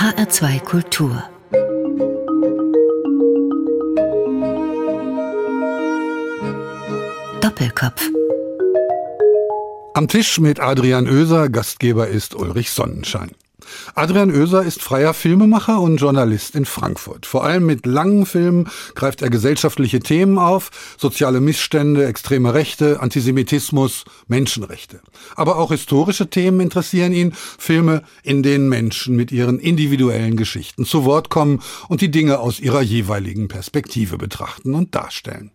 HR2 Kultur Doppelkopf Am Tisch mit Adrian Oeser, Gastgeber ist Ulrich Sonnenschein. Adrian Oeser ist freier Filmemacher und Journalist in Frankfurt. Vor allem mit langen Filmen greift er gesellschaftliche Themen auf, soziale Missstände, extreme Rechte, Antisemitismus, Menschenrechte. Aber auch historische Themen interessieren ihn, Filme, in denen Menschen mit ihren individuellen Geschichten zu Wort kommen und die Dinge aus ihrer jeweiligen Perspektive betrachten und darstellen.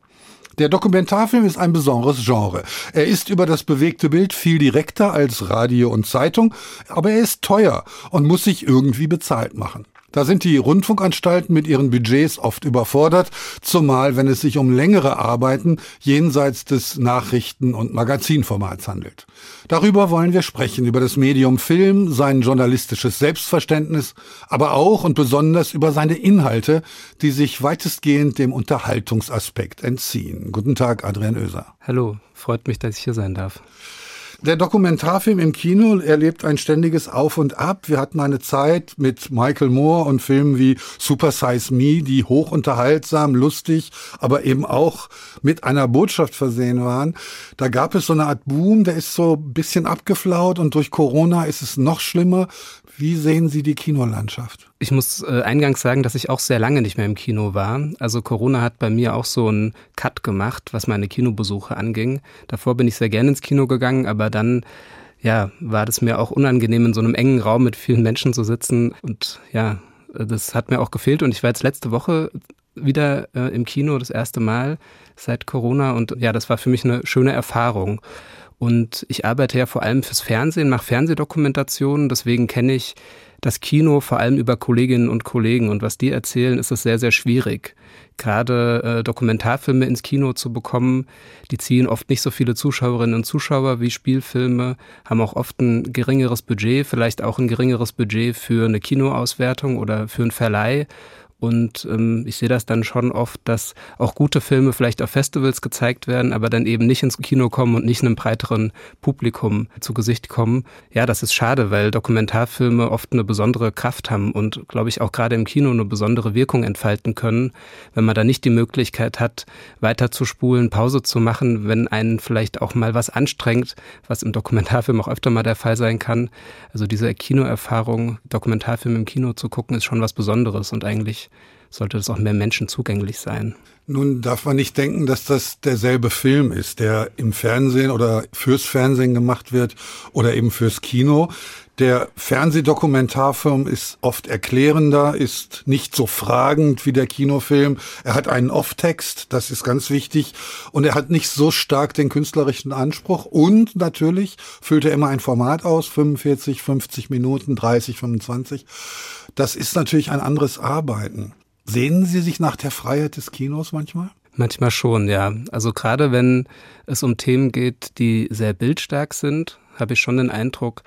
Der Dokumentarfilm ist ein besonderes Genre. Er ist über das bewegte Bild viel direkter als Radio und Zeitung, aber er ist teuer und muss sich irgendwie bezahlt machen. Da sind die Rundfunkanstalten mit ihren Budgets oft überfordert, zumal wenn es sich um längere Arbeiten jenseits des Nachrichten- und Magazinformats handelt. Darüber wollen wir sprechen, über das Medium Film, sein journalistisches Selbstverständnis, aber auch und besonders über seine Inhalte, die sich weitestgehend dem Unterhaltungsaspekt entziehen. Guten Tag, Adrian Oeser. Hallo, freut mich, dass ich hier sein darf. Der Dokumentarfilm im Kino erlebt ein ständiges Auf und Ab. Wir hatten eine Zeit mit Michael Moore und Filmen wie Super Size Me, die hochunterhaltsam, lustig, aber eben auch mit einer Botschaft versehen waren. Da gab es so eine Art Boom, der ist so ein bisschen abgeflaut und durch Corona ist es noch schlimmer. Wie sehen Sie die Kinolandschaft? Ich muss äh, eingangs sagen, dass ich auch sehr lange nicht mehr im Kino war. Also Corona hat bei mir auch so einen Cut gemacht, was meine Kinobesuche anging. Davor bin ich sehr gerne ins Kino gegangen, aber dann ja, war das mir auch unangenehm, in so einem engen Raum mit vielen Menschen zu sitzen. Und ja, das hat mir auch gefehlt. Und ich war jetzt letzte Woche wieder äh, im Kino, das erste Mal seit Corona. Und ja, das war für mich eine schöne Erfahrung. Und ich arbeite ja vor allem fürs Fernsehen, mache Fernsehdokumentationen, deswegen kenne ich das Kino vor allem über Kolleginnen und Kollegen und was die erzählen, ist es sehr, sehr schwierig. Gerade äh, Dokumentarfilme ins Kino zu bekommen, die ziehen oft nicht so viele Zuschauerinnen und Zuschauer wie Spielfilme, haben auch oft ein geringeres Budget, vielleicht auch ein geringeres Budget für eine Kinoauswertung oder für einen Verleih. Und ähm, ich sehe das dann schon oft, dass auch gute Filme vielleicht auf Festivals gezeigt werden, aber dann eben nicht ins Kino kommen und nicht einem breiteren Publikum zu Gesicht kommen. Ja, das ist schade, weil Dokumentarfilme oft eine besondere Kraft haben und, glaube ich, auch gerade im Kino eine besondere Wirkung entfalten können, wenn man da nicht die Möglichkeit hat, weiterzuspulen, Pause zu machen, wenn einen vielleicht auch mal was anstrengt, was im Dokumentarfilm auch öfter mal der Fall sein kann. Also diese Kinoerfahrung, Dokumentarfilm im Kino zu gucken, ist schon was Besonderes und eigentlich sollte das auch mehr Menschen zugänglich sein. Nun darf man nicht denken, dass das derselbe Film ist, der im Fernsehen oder fürs Fernsehen gemacht wird oder eben fürs Kino. Der Fernsehdokumentarfilm ist oft erklärender, ist nicht so fragend wie der Kinofilm. Er hat einen Off-Text, das ist ganz wichtig. Und er hat nicht so stark den künstlerischen Anspruch. Und natürlich füllt er immer ein Format aus, 45, 50 Minuten, 30, 25. Das ist natürlich ein anderes Arbeiten. Sehnen Sie sich nach der Freiheit des Kinos manchmal? Manchmal schon, ja. Also gerade wenn es um Themen geht, die sehr bildstark sind, habe ich schon den Eindruck,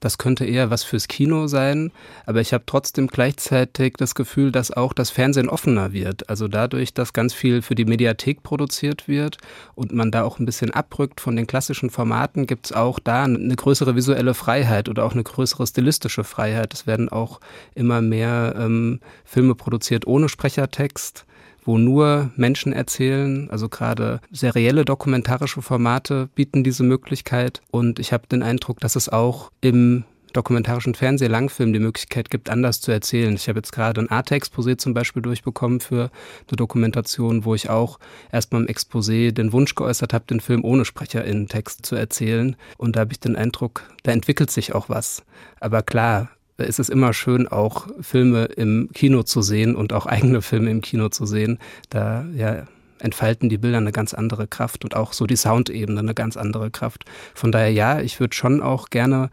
das könnte eher was fürs Kino sein, aber ich habe trotzdem gleichzeitig das Gefühl, dass auch das Fernsehen offener wird. Also dadurch, dass ganz viel für die Mediathek produziert wird und man da auch ein bisschen abrückt von den klassischen Formaten, gibt es auch da eine größere visuelle Freiheit oder auch eine größere stilistische Freiheit. Es werden auch immer mehr ähm, Filme produziert ohne Sprechertext wo nur Menschen erzählen. Also gerade serielle dokumentarische Formate bieten diese Möglichkeit. Und ich habe den Eindruck, dass es auch im dokumentarischen Fernsehlangfilm die Möglichkeit gibt, anders zu erzählen. Ich habe jetzt gerade ein Arte-Exposé zum Beispiel durchbekommen für eine Dokumentation, wo ich auch erstmal im Exposé den Wunsch geäußert habe, den Film ohne Sprecherinnen-Text zu erzählen. Und da habe ich den Eindruck, da entwickelt sich auch was. Aber klar, ist es immer schön, auch Filme im Kino zu sehen und auch eigene Filme im Kino zu sehen. Da ja, entfalten die Bilder eine ganz andere Kraft und auch so die Soundebene eine ganz andere Kraft. Von daher ja, ich würde schon auch gerne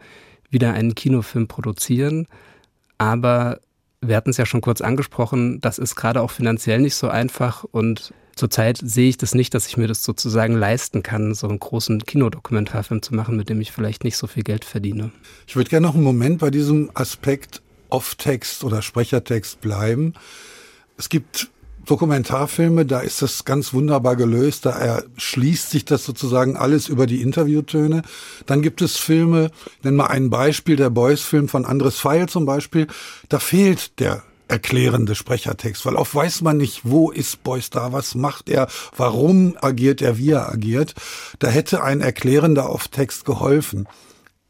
wieder einen Kinofilm produzieren, aber wir hatten es ja schon kurz angesprochen, das ist gerade auch finanziell nicht so einfach und zurzeit sehe ich das nicht, dass ich mir das sozusagen leisten kann, so einen großen Kinodokumentarfilm zu machen, mit dem ich vielleicht nicht so viel Geld verdiene. Ich würde gerne noch einen Moment bei diesem Aspekt Off-Text oder Sprechertext bleiben. Es gibt Dokumentarfilme, da ist das ganz wunderbar gelöst. Da erschließt sich das sozusagen alles über die Interviewtöne. Dann gibt es Filme, nennen wir ein Beispiel, der Boys-Film von Andres Feil zum Beispiel. Da fehlt der erklärende Sprechertext, weil oft weiß man nicht, wo ist Beuys da, was macht er, warum agiert er, wie er agiert. Da hätte ein erklärender auf Text geholfen.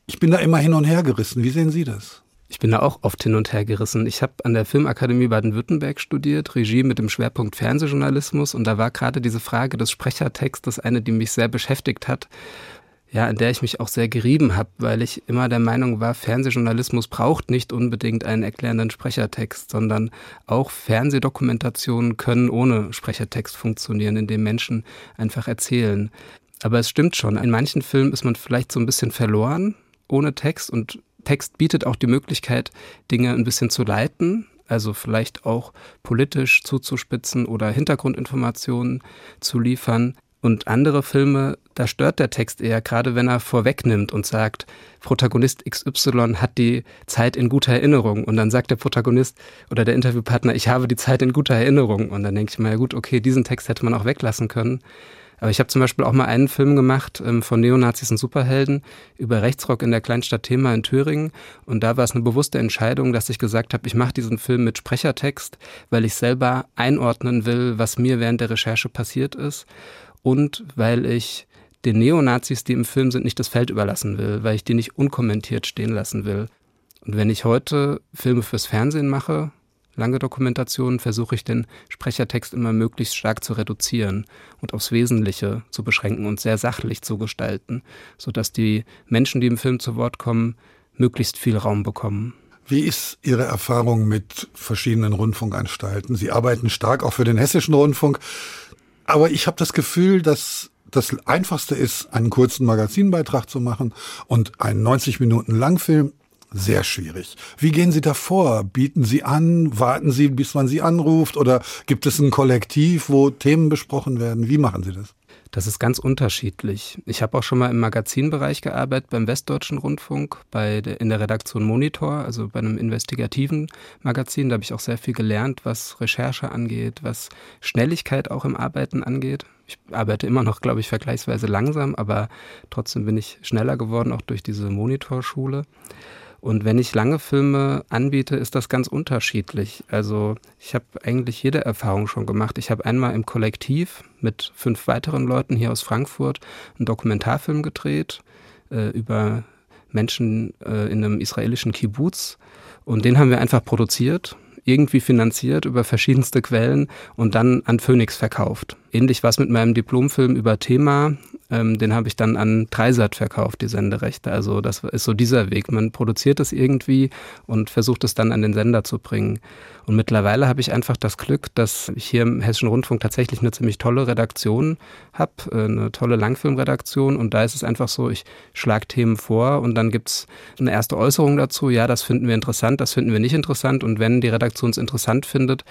Ich bin da immer hin und her gerissen. Wie sehen Sie das? Ich bin da auch oft hin und her gerissen. Ich habe an der Filmakademie Baden-Württemberg studiert, Regie mit dem Schwerpunkt Fernsehjournalismus und da war gerade diese Frage des Sprechertextes eine, die mich sehr beschäftigt hat ja, in der ich mich auch sehr gerieben habe, weil ich immer der Meinung war, Fernsehjournalismus braucht nicht unbedingt einen erklärenden Sprechertext, sondern auch Fernsehdokumentationen können ohne Sprechertext funktionieren, indem Menschen einfach erzählen. Aber es stimmt schon, in manchen Filmen ist man vielleicht so ein bisschen verloren ohne Text und Text bietet auch die Möglichkeit, Dinge ein bisschen zu leiten, also vielleicht auch politisch zuzuspitzen oder Hintergrundinformationen zu liefern. Und andere Filme, da stört der Text eher, gerade wenn er vorwegnimmt und sagt, Protagonist XY hat die Zeit in guter Erinnerung. Und dann sagt der Protagonist oder der Interviewpartner, ich habe die Zeit in guter Erinnerung. Und dann denke ich mir, ja gut, okay, diesen Text hätte man auch weglassen können. Aber ich habe zum Beispiel auch mal einen Film gemacht ähm, von Neonazis und Superhelden über Rechtsrock in der Kleinstadt Thema in Thüringen. Und da war es eine bewusste Entscheidung, dass ich gesagt habe, ich mache diesen Film mit Sprechertext, weil ich selber einordnen will, was mir während der Recherche passiert ist und weil ich den Neonazis, die im Film sind, nicht das Feld überlassen will, weil ich die nicht unkommentiert stehen lassen will. Und wenn ich heute Filme fürs Fernsehen mache, lange Dokumentationen, versuche ich den Sprechertext immer möglichst stark zu reduzieren und aufs Wesentliche zu beschränken und sehr sachlich zu gestalten, sodass die Menschen, die im Film zu Wort kommen, möglichst viel Raum bekommen. Wie ist Ihre Erfahrung mit verschiedenen Rundfunkanstalten? Sie arbeiten stark auch für den Hessischen Rundfunk. Aber ich habe das Gefühl, dass das Einfachste ist, einen kurzen Magazinbeitrag zu machen und einen 90 Minuten Langfilm. Sehr schwierig. Wie gehen Sie da vor? Bieten Sie an? Warten Sie, bis man Sie anruft? Oder gibt es ein Kollektiv, wo Themen besprochen werden? Wie machen Sie das? Das ist ganz unterschiedlich. Ich habe auch schon mal im Magazinbereich gearbeitet, beim Westdeutschen Rundfunk, bei der, in der Redaktion Monitor, also bei einem investigativen Magazin. Da habe ich auch sehr viel gelernt, was Recherche angeht, was Schnelligkeit auch im Arbeiten angeht. Ich arbeite immer noch, glaube ich, vergleichsweise langsam, aber trotzdem bin ich schneller geworden, auch durch diese Monitorschule. Und wenn ich lange Filme anbiete, ist das ganz unterschiedlich. Also ich habe eigentlich jede Erfahrung schon gemacht. Ich habe einmal im Kollektiv mit fünf weiteren Leuten hier aus Frankfurt einen Dokumentarfilm gedreht äh, über Menschen äh, in einem israelischen Kibbutz. Und den haben wir einfach produziert, irgendwie finanziert über verschiedenste Quellen und dann an Phoenix verkauft. Ähnlich war es mit meinem Diplomfilm über Thema ähm, den habe ich dann an Dreisat verkauft, die Senderechte. Also das ist so dieser Weg. Man produziert es irgendwie und versucht es dann an den Sender zu bringen. Und mittlerweile habe ich einfach das Glück, dass ich hier im Hessischen Rundfunk tatsächlich eine ziemlich tolle Redaktion habe, äh, eine tolle Langfilmredaktion. Und da ist es einfach so, ich schlage Themen vor und dann gibt es eine erste Äußerung dazu. Ja, das finden wir interessant, das finden wir nicht interessant. Und wenn die Redaktion es interessant findet,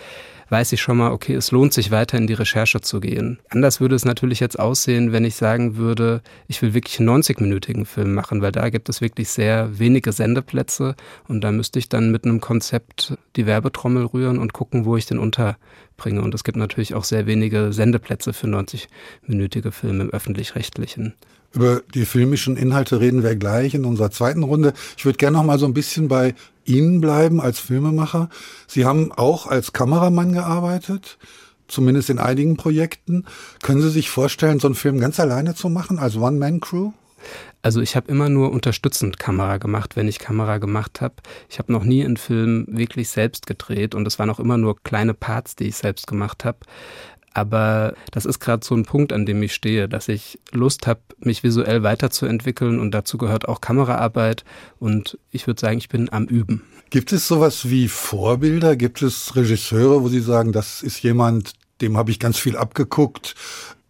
weiß ich schon mal, okay, es lohnt sich weiter in die Recherche zu gehen. Anders würde es natürlich jetzt aussehen, wenn ich sagen würde, ich will wirklich einen 90-minütigen Film machen, weil da gibt es wirklich sehr wenige Sendeplätze und da müsste ich dann mit einem Konzept die Werbetrommel rühren und gucken, wo ich den unterbringe. Und es gibt natürlich auch sehr wenige Sendeplätze für 90-minütige Filme im öffentlich-rechtlichen. Über die filmischen Inhalte reden wir gleich in unserer zweiten Runde. Ich würde gerne noch mal so ein bisschen bei Ihnen bleiben als Filmemacher. Sie haben auch als Kameramann gearbeitet, zumindest in einigen Projekten. Können Sie sich vorstellen, so einen Film ganz alleine zu machen, als One-Man-Crew? Also ich habe immer nur unterstützend Kamera gemacht, wenn ich Kamera gemacht habe. Ich habe noch nie einen Film wirklich selbst gedreht und es waren auch immer nur kleine Parts, die ich selbst gemacht habe. Aber das ist gerade so ein Punkt, an dem ich stehe, dass ich Lust habe, mich visuell weiterzuentwickeln und dazu gehört auch Kameraarbeit und ich würde sagen, ich bin am Üben. Gibt es sowas wie Vorbilder? Gibt es Regisseure, wo Sie sagen, das ist jemand, dem habe ich ganz viel abgeguckt?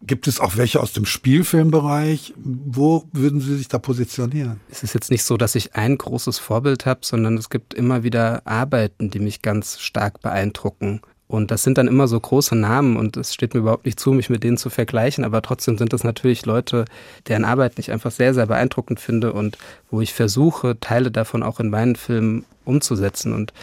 Gibt es auch welche aus dem Spielfilmbereich? Wo würden Sie sich da positionieren? Es ist jetzt nicht so, dass ich ein großes Vorbild habe, sondern es gibt immer wieder Arbeiten, die mich ganz stark beeindrucken. Und das sind dann immer so große Namen und es steht mir überhaupt nicht zu, mich mit denen zu vergleichen, aber trotzdem sind das natürlich Leute, deren Arbeit ich einfach sehr, sehr beeindruckend finde und wo ich versuche, Teile davon auch in meinen Filmen umzusetzen. Und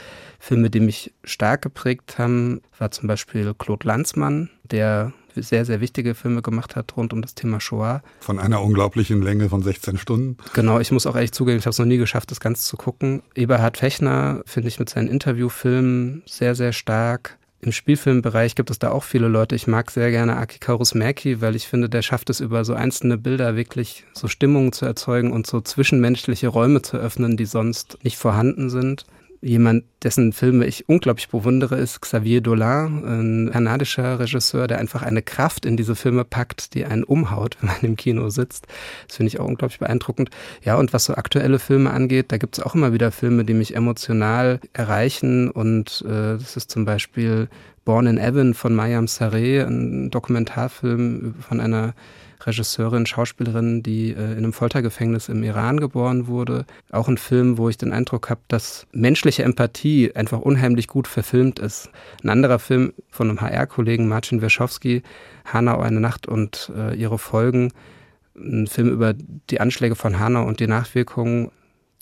Filme, die mich stark geprägt haben, war zum Beispiel Claude Lanzmann, der sehr, sehr wichtige Filme gemacht hat rund um das Thema Shoah. Von einer unglaublichen Länge von 16 Stunden. Genau, ich muss auch ehrlich zugeben, ich habe es noch nie geschafft, das Ganze zu gucken. Eberhard Fechner finde ich mit seinen Interviewfilmen sehr, sehr stark. Im Spielfilmbereich gibt es da auch viele Leute. Ich mag sehr gerne Aki Kaurismäki, weil ich finde, der schafft es über so einzelne Bilder wirklich so Stimmungen zu erzeugen und so zwischenmenschliche Räume zu öffnen, die sonst nicht vorhanden sind. Jemand, dessen Filme ich unglaublich bewundere, ist Xavier Dolan, ein kanadischer Regisseur, der einfach eine Kraft in diese Filme packt, die einen umhaut, wenn man im Kino sitzt. Das finde ich auch unglaublich beeindruckend. Ja, und was so aktuelle Filme angeht, da gibt es auch immer wieder Filme, die mich emotional erreichen. Und äh, das ist zum Beispiel Born in Evan von Mayam Sareh, ein Dokumentarfilm von einer Regisseurin, Schauspielerin, die äh, in einem Foltergefängnis im Iran geboren wurde. Auch ein Film, wo ich den Eindruck habe, dass menschliche Empathie einfach unheimlich gut verfilmt ist. Ein anderer Film von einem HR-Kollegen, Marcin Werschowski, Hanau eine Nacht und äh, ihre Folgen. Ein Film über die Anschläge von Hanau und die Nachwirkungen,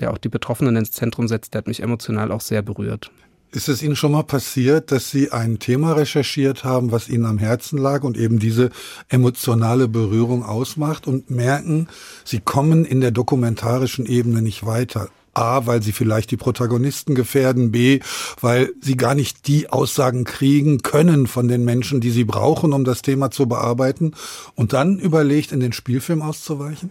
der auch die Betroffenen ins Zentrum setzt, der hat mich emotional auch sehr berührt. Ist es Ihnen schon mal passiert, dass Sie ein Thema recherchiert haben, was Ihnen am Herzen lag und eben diese emotionale Berührung ausmacht und merken, Sie kommen in der dokumentarischen Ebene nicht weiter? A, weil sie vielleicht die Protagonisten gefährden, B, weil sie gar nicht die Aussagen kriegen können von den Menschen, die sie brauchen, um das Thema zu bearbeiten und dann überlegt, in den Spielfilm auszuweichen?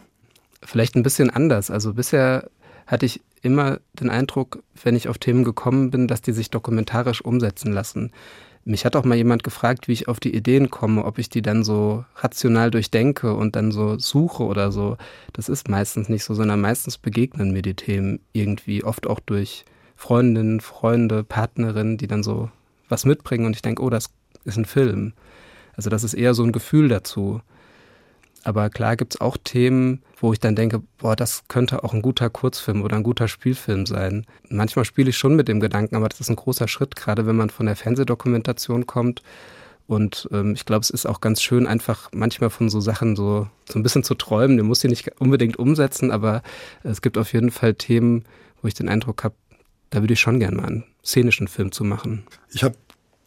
Vielleicht ein bisschen anders. Also bisher hatte ich immer den Eindruck, wenn ich auf Themen gekommen bin, dass die sich dokumentarisch umsetzen lassen. Mich hat auch mal jemand gefragt, wie ich auf die Ideen komme, ob ich die dann so rational durchdenke und dann so suche oder so. Das ist meistens nicht so, sondern meistens begegnen mir die Themen irgendwie, oft auch durch Freundinnen, Freunde, Partnerinnen, die dann so was mitbringen und ich denke, oh, das ist ein Film. Also das ist eher so ein Gefühl dazu. Aber klar gibt es auch Themen, wo ich dann denke, boah, das könnte auch ein guter Kurzfilm oder ein guter Spielfilm sein. Manchmal spiele ich schon mit dem Gedanken, aber das ist ein großer Schritt, gerade wenn man von der Fernsehdokumentation kommt. Und ähm, ich glaube, es ist auch ganz schön, einfach manchmal von so Sachen so, so ein bisschen zu träumen. Du musst sie nicht unbedingt umsetzen, aber es gibt auf jeden Fall Themen, wo ich den Eindruck habe, da würde ich schon gerne mal einen szenischen Film zu machen. Ich habe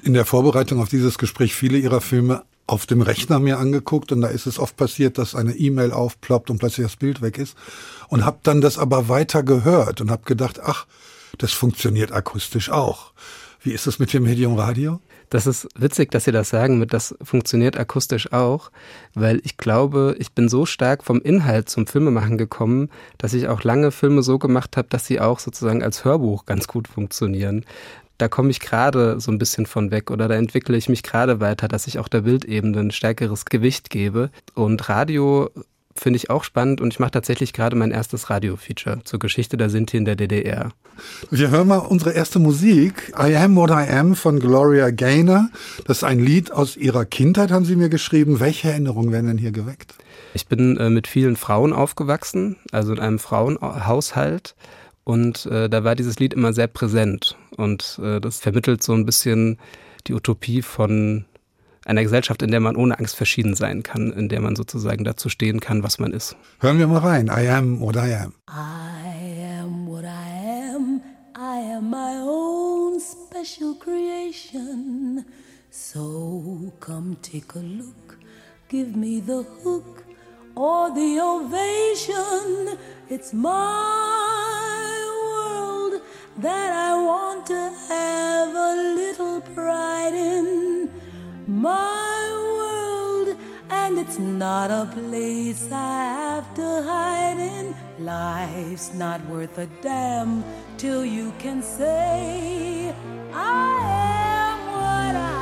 in der Vorbereitung auf dieses Gespräch viele Ihrer Filme auf dem Rechner mir angeguckt und da ist es oft passiert, dass eine E-Mail aufploppt und plötzlich das Bild weg ist und habe dann das aber weiter gehört und habe gedacht, ach, das funktioniert akustisch auch. Wie ist es mit dem Medium Radio? Das ist witzig, dass Sie das sagen, mit das funktioniert akustisch auch, weil ich glaube, ich bin so stark vom Inhalt zum Filmemachen gekommen, dass ich auch lange Filme so gemacht habe, dass sie auch sozusagen als Hörbuch ganz gut funktionieren da komme ich gerade so ein bisschen von weg oder da entwickle ich mich gerade weiter, dass ich auch der Bildebene ein stärkeres Gewicht gebe. Und Radio finde ich auch spannend und ich mache tatsächlich gerade mein erstes Radio-Feature zur Geschichte der Sinti in der DDR. Wir hören mal unsere erste Musik, I Am What I Am von Gloria Gaynor. Das ist ein Lied aus ihrer Kindheit, haben Sie mir geschrieben. Welche Erinnerungen werden denn hier geweckt? Ich bin äh, mit vielen Frauen aufgewachsen, also in einem Frauenhaushalt. Und äh, da war dieses Lied immer sehr präsent. Und äh, das vermittelt so ein bisschen die Utopie von einer Gesellschaft, in der man ohne Angst verschieden sein kann, in der man sozusagen dazu stehen kann, was man ist. Hören wir mal rein. I am what I am. I am what I am. I am my own special creation. So come take a look. Give me the hook or the ovation. It's my that I want to have a little pride in my world, and it's not a place I have to hide in. Life's not worth a damn till you can say, I am what I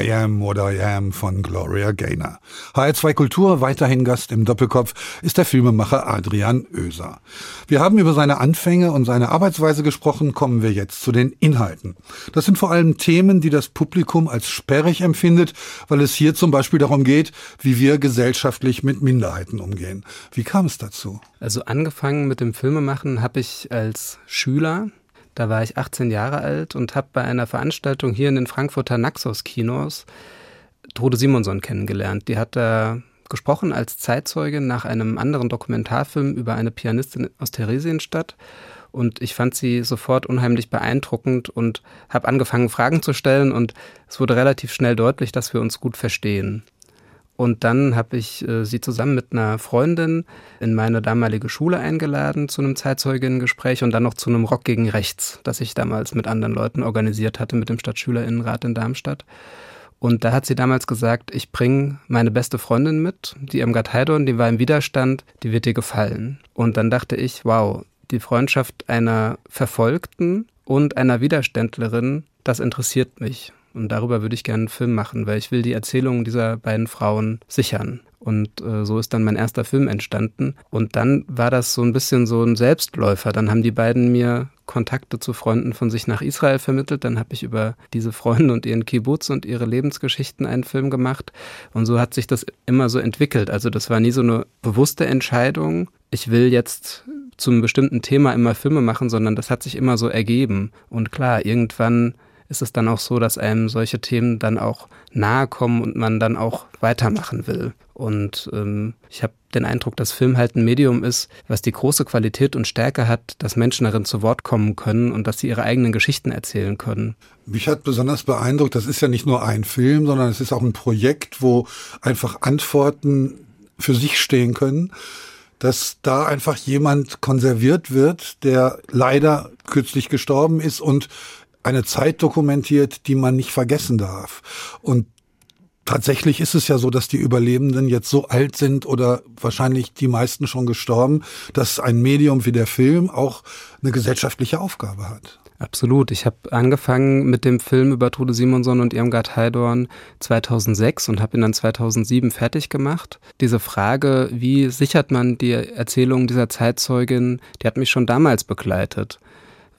I Am What I Am von Gloria Gaynor. HR2 Kultur, weiterhin Gast im Doppelkopf, ist der Filmemacher Adrian Oeser. Wir haben über seine Anfänge und seine Arbeitsweise gesprochen, kommen wir jetzt zu den Inhalten. Das sind vor allem Themen, die das Publikum als sperrig empfindet, weil es hier zum Beispiel darum geht, wie wir gesellschaftlich mit Minderheiten umgehen. Wie kam es dazu? Also angefangen mit dem Filmemachen habe ich als Schüler da war ich 18 Jahre alt und habe bei einer Veranstaltung hier in den Frankfurter Naxos-Kinos Trude Simonson kennengelernt. Die hat da gesprochen als Zeitzeuge nach einem anderen Dokumentarfilm über eine Pianistin aus Theresienstadt. Und ich fand sie sofort unheimlich beeindruckend und habe angefangen, Fragen zu stellen. Und es wurde relativ schnell deutlich, dass wir uns gut verstehen. Und dann habe ich äh, sie zusammen mit einer Freundin in meine damalige Schule eingeladen zu einem Zeitzeuginnengespräch und dann noch zu einem Rock gegen Rechts, das ich damals mit anderen Leuten organisiert hatte mit dem Stadtschülerinnenrat in Darmstadt. Und da hat sie damals gesagt, ich bringe meine beste Freundin mit, die Irmgard Heidorn, die war im Widerstand, die wird dir gefallen. Und dann dachte ich, wow, die Freundschaft einer Verfolgten und einer Widerständlerin, das interessiert mich. Und darüber würde ich gerne einen Film machen, weil ich will die Erzählungen dieser beiden Frauen sichern. Und äh, so ist dann mein erster Film entstanden. Und dann war das so ein bisschen so ein Selbstläufer. Dann haben die beiden mir Kontakte zu Freunden von sich nach Israel vermittelt. Dann habe ich über diese Freunde und ihren Kibbutz und ihre Lebensgeschichten einen Film gemacht. Und so hat sich das immer so entwickelt. Also das war nie so eine bewusste Entscheidung. Ich will jetzt zum bestimmten Thema immer Filme machen, sondern das hat sich immer so ergeben. Und klar, irgendwann ist es dann auch so, dass einem solche Themen dann auch nahe kommen und man dann auch weitermachen will. Und ähm, ich habe den Eindruck, dass Film halt ein Medium ist, was die große Qualität und Stärke hat, dass Menschen darin zu Wort kommen können und dass sie ihre eigenen Geschichten erzählen können. Mich hat besonders beeindruckt, das ist ja nicht nur ein Film, sondern es ist auch ein Projekt, wo einfach Antworten für sich stehen können dass da einfach jemand konserviert wird, der leider kürzlich gestorben ist und eine Zeit dokumentiert, die man nicht vergessen darf. Und tatsächlich ist es ja so, dass die Überlebenden jetzt so alt sind oder wahrscheinlich die meisten schon gestorben, dass ein Medium wie der Film auch eine gesellschaftliche Aufgabe hat. Absolut. Ich habe angefangen mit dem Film über Trude Simonson und Irmgard Heidorn 2006 und habe ihn dann 2007 fertig gemacht. Diese Frage, wie sichert man die Erzählung dieser Zeitzeugin, die hat mich schon damals begleitet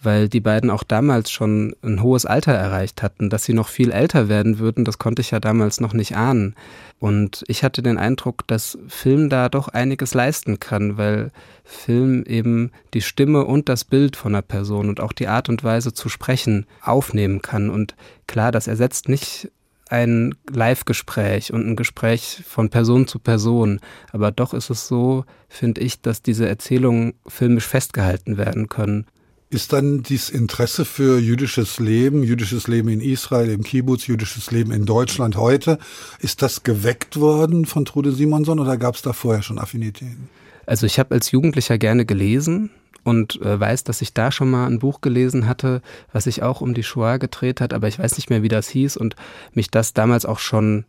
weil die beiden auch damals schon ein hohes Alter erreicht hatten. Dass sie noch viel älter werden würden, das konnte ich ja damals noch nicht ahnen. Und ich hatte den Eindruck, dass Film da doch einiges leisten kann, weil Film eben die Stimme und das Bild von einer Person und auch die Art und Weise zu sprechen aufnehmen kann. Und klar, das ersetzt nicht ein Live-Gespräch und ein Gespräch von Person zu Person. Aber doch ist es so, finde ich, dass diese Erzählungen filmisch festgehalten werden können. Ist dann dieses Interesse für jüdisches Leben, jüdisches Leben in Israel, im Kibbutz, jüdisches Leben in Deutschland heute, ist das geweckt worden von Trude Simonson oder gab es da vorher schon Affinitäten? Also ich habe als Jugendlicher gerne gelesen und äh, weiß, dass ich da schon mal ein Buch gelesen hatte, was sich auch um die Shoah gedreht hat, aber ich weiß nicht mehr, wie das hieß und mich das damals auch schon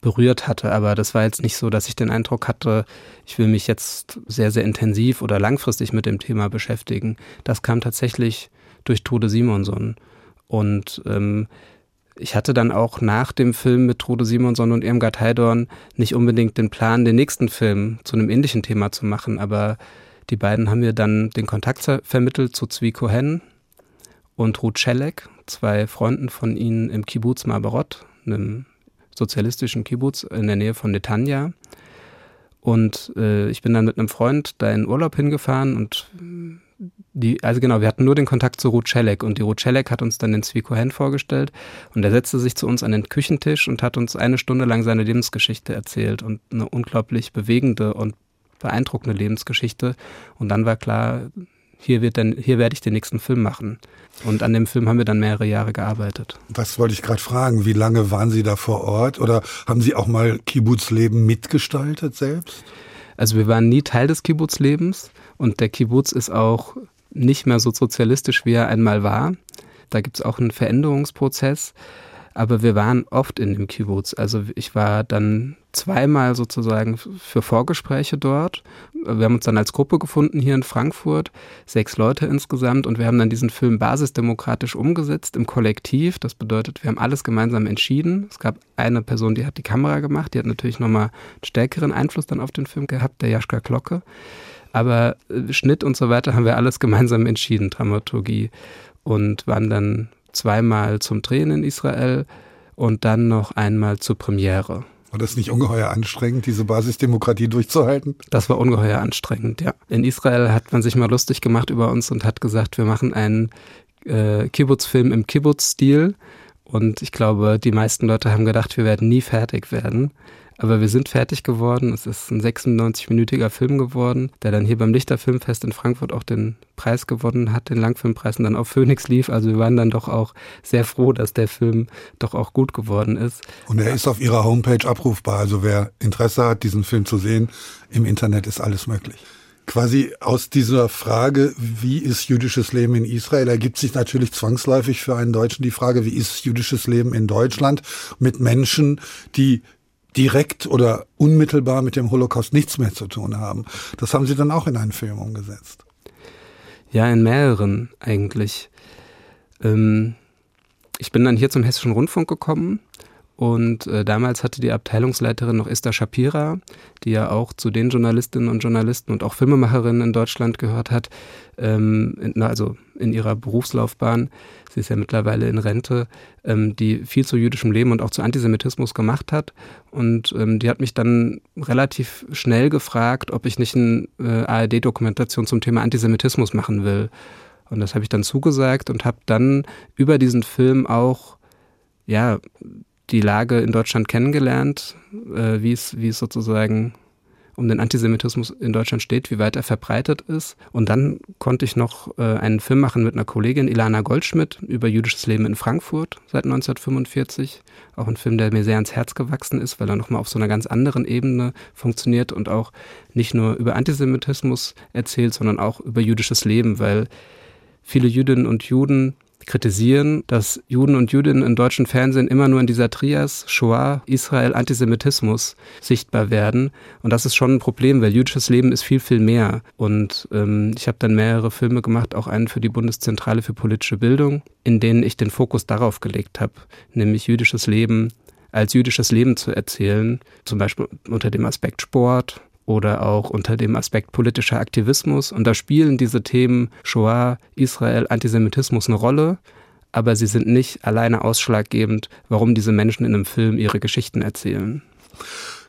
berührt hatte. Aber das war jetzt nicht so, dass ich den Eindruck hatte, ich will mich jetzt sehr, sehr intensiv oder langfristig mit dem Thema beschäftigen. Das kam tatsächlich durch Trude Simonson. Und ähm, ich hatte dann auch nach dem Film mit Trude Simonson und Irmgard Heidorn nicht unbedingt den Plan, den nächsten Film zu einem ähnlichen Thema zu machen, aber die beiden haben mir dann den Kontakt vermittelt zu Zvi Cohen und Ruth Schelleck, zwei Freunden von ihnen im Kibbutz Marberot, einem sozialistischen Kibbutz in der Nähe von Netanya. Und äh, ich bin dann mit einem Freund da in Urlaub hingefahren und die, also genau, wir hatten nur den Kontakt zu Ruth Schelleck und die Ruth Schelleck hat uns dann den Zvi Cohen vorgestellt und er setzte sich zu uns an den Küchentisch und hat uns eine Stunde lang seine Lebensgeschichte erzählt und eine unglaublich bewegende und beeindruckende Lebensgeschichte. Und dann war klar, hier wird dann, hier werde ich den nächsten Film machen. Und an dem Film haben wir dann mehrere Jahre gearbeitet. Das wollte ich gerade fragen. Wie lange waren Sie da vor Ort? Oder haben Sie auch mal Kibbutz-Leben mitgestaltet selbst? Also wir waren nie Teil des Kibbutz-Lebens und der Kibbutz ist auch nicht mehr so sozialistisch, wie er einmal war. Da gibt es auch einen Veränderungsprozess. Aber wir waren oft in dem Kibbutz. Also ich war dann zweimal sozusagen für Vorgespräche dort. Wir haben uns dann als Gruppe gefunden hier in Frankfurt, sechs Leute insgesamt, und wir haben dann diesen Film basisdemokratisch umgesetzt im Kollektiv. Das bedeutet, wir haben alles gemeinsam entschieden. Es gab eine Person, die hat die Kamera gemacht, die hat natürlich nochmal einen stärkeren Einfluss dann auf den Film gehabt, der Jaschka Glocke. Aber äh, Schnitt und so weiter haben wir alles gemeinsam entschieden, Dramaturgie. Und waren dann zweimal zum Drehen in Israel und dann noch einmal zur Premiere. War das nicht ungeheuer anstrengend, diese Basisdemokratie durchzuhalten? Das war ungeheuer anstrengend, ja. In Israel hat man sich mal lustig gemacht über uns und hat gesagt, wir machen einen äh, Kibbutz-Film im Kibbutz-Stil. Und ich glaube, die meisten Leute haben gedacht, wir werden nie fertig werden. Aber wir sind fertig geworden. Es ist ein 96-minütiger Film geworden, der dann hier beim Lichterfilmfest in Frankfurt auch den Preis gewonnen hat, den Langfilmpreis und dann auf Phoenix lief. Also wir waren dann doch auch sehr froh, dass der Film doch auch gut geworden ist. Und er ist auf ihrer Homepage abrufbar. Also wer Interesse hat, diesen Film zu sehen, im Internet ist alles möglich quasi aus dieser Frage, wie ist jüdisches Leben in Israel, ergibt sich natürlich zwangsläufig für einen Deutschen die Frage, wie ist jüdisches Leben in Deutschland mit Menschen, die direkt oder unmittelbar mit dem Holocaust nichts mehr zu tun haben. Das haben Sie dann auch in einen Film umgesetzt. Ja, in mehreren eigentlich. Ähm, ich bin dann hier zum Hessischen Rundfunk gekommen und äh, damals hatte die Abteilungsleiterin noch Esther Shapira, die ja auch zu den Journalistinnen und Journalisten und auch Filmemacherinnen in Deutschland gehört hat, ähm, in, also in ihrer Berufslaufbahn. Sie ist ja mittlerweile in Rente, ähm, die viel zu jüdischem Leben und auch zu Antisemitismus gemacht hat. Und ähm, die hat mich dann relativ schnell gefragt, ob ich nicht eine äh, ARD-Dokumentation zum Thema Antisemitismus machen will. Und das habe ich dann zugesagt und habe dann über diesen Film auch ja, die Lage in Deutschland kennengelernt, äh, wie es, wie es sozusagen um den Antisemitismus in Deutschland steht, wie weit er verbreitet ist. Und dann konnte ich noch äh, einen Film machen mit einer Kollegin, Ilana Goldschmidt, über jüdisches Leben in Frankfurt seit 1945. Auch ein Film, der mir sehr ans Herz gewachsen ist, weil er nochmal auf so einer ganz anderen Ebene funktioniert und auch nicht nur über Antisemitismus erzählt, sondern auch über jüdisches Leben, weil viele Jüdinnen und Juden kritisieren, dass Juden und Jüdinnen im deutschen Fernsehen immer nur in dieser Trias Shoah, Israel, Antisemitismus sichtbar werden. Und das ist schon ein Problem, weil jüdisches Leben ist viel, viel mehr. Und ähm, ich habe dann mehrere Filme gemacht, auch einen für die Bundeszentrale für politische Bildung, in denen ich den Fokus darauf gelegt habe, nämlich jüdisches Leben als jüdisches Leben zu erzählen, zum Beispiel unter dem Aspekt Sport, oder auch unter dem Aspekt politischer Aktivismus. Und da spielen diese Themen Shoah, Israel, Antisemitismus eine Rolle, aber sie sind nicht alleine ausschlaggebend, warum diese Menschen in einem Film ihre Geschichten erzählen.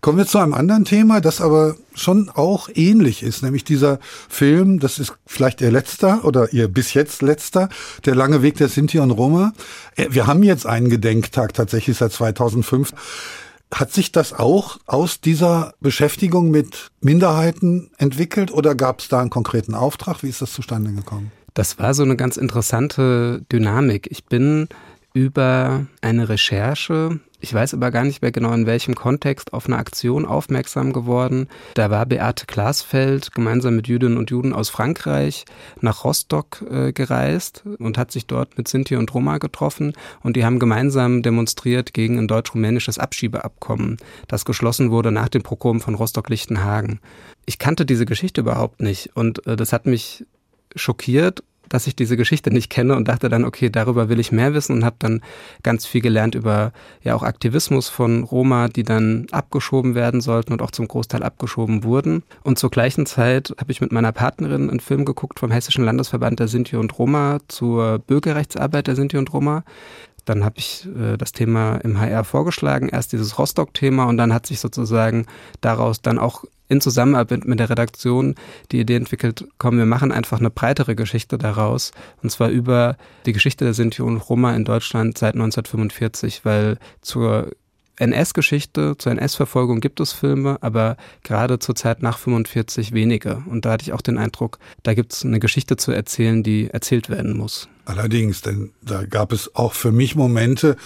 Kommen wir zu einem anderen Thema, das aber schon auch ähnlich ist, nämlich dieser Film, das ist vielleicht Ihr letzter oder Ihr bis jetzt letzter, Der lange Weg der Sinti und Roma. Äh, wir haben jetzt einen Gedenktag tatsächlich seit 2005. Hat sich das auch aus dieser Beschäftigung mit Minderheiten entwickelt oder gab es da einen konkreten Auftrag? Wie ist das zustande gekommen? Das war so eine ganz interessante Dynamik. Ich bin über eine Recherche ich weiß aber gar nicht mehr genau in welchem Kontext auf eine Aktion aufmerksam geworden. Da war Beate Glasfeld gemeinsam mit Jüdinnen und Juden aus Frankreich nach Rostock äh, gereist und hat sich dort mit Sinti und Roma getroffen und die haben gemeinsam demonstriert gegen ein deutsch-rumänisches Abschiebeabkommen, das geschlossen wurde nach dem Prokom von Rostock-Lichtenhagen. Ich kannte diese Geschichte überhaupt nicht und äh, das hat mich schockiert dass ich diese Geschichte nicht kenne und dachte dann, okay, darüber will ich mehr wissen und habe dann ganz viel gelernt über ja auch Aktivismus von Roma, die dann abgeschoben werden sollten und auch zum Großteil abgeschoben wurden. Und zur gleichen Zeit habe ich mit meiner Partnerin einen Film geguckt vom Hessischen Landesverband der Sinti und Roma zur Bürgerrechtsarbeit der Sinti und Roma. Dann habe ich äh, das Thema im HR vorgeschlagen, erst dieses Rostock-Thema und dann hat sich sozusagen daraus dann auch in Zusammenarbeit mit der Redaktion die Idee entwickelt, komm, wir machen einfach eine breitere Geschichte daraus. Und zwar über die Geschichte der Sinti und Roma in Deutschland seit 1945, weil zur NS-Geschichte, zur NS-Verfolgung gibt es Filme, aber gerade zur Zeit nach 45 wenige. Und da hatte ich auch den Eindruck, da gibt es eine Geschichte zu erzählen, die erzählt werden muss. Allerdings, denn da gab es auch für mich Momente,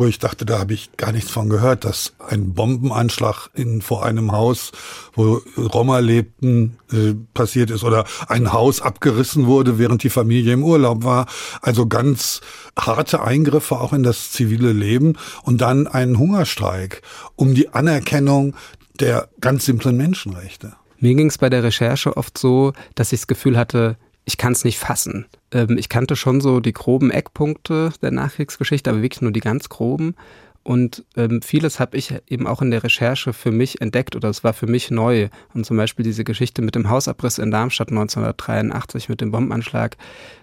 wo ich dachte, da habe ich gar nichts von gehört, dass ein Bombenanschlag in vor einem Haus, wo Roma lebten, äh, passiert ist oder ein Haus abgerissen wurde, während die Familie im Urlaub war. Also ganz harte Eingriffe auch in das zivile Leben und dann einen Hungerstreik um die Anerkennung der ganz simplen Menschenrechte. Mir ging es bei der Recherche oft so, dass ich das Gefühl hatte, ich kann es nicht fassen. Ähm, ich kannte schon so die groben Eckpunkte der Nachkriegsgeschichte, aber wirklich nur die ganz groben. Und ähm, vieles habe ich eben auch in der Recherche für mich entdeckt oder es war für mich neu. Und zum Beispiel diese Geschichte mit dem Hausabriss in Darmstadt 1983, mit dem Bombenanschlag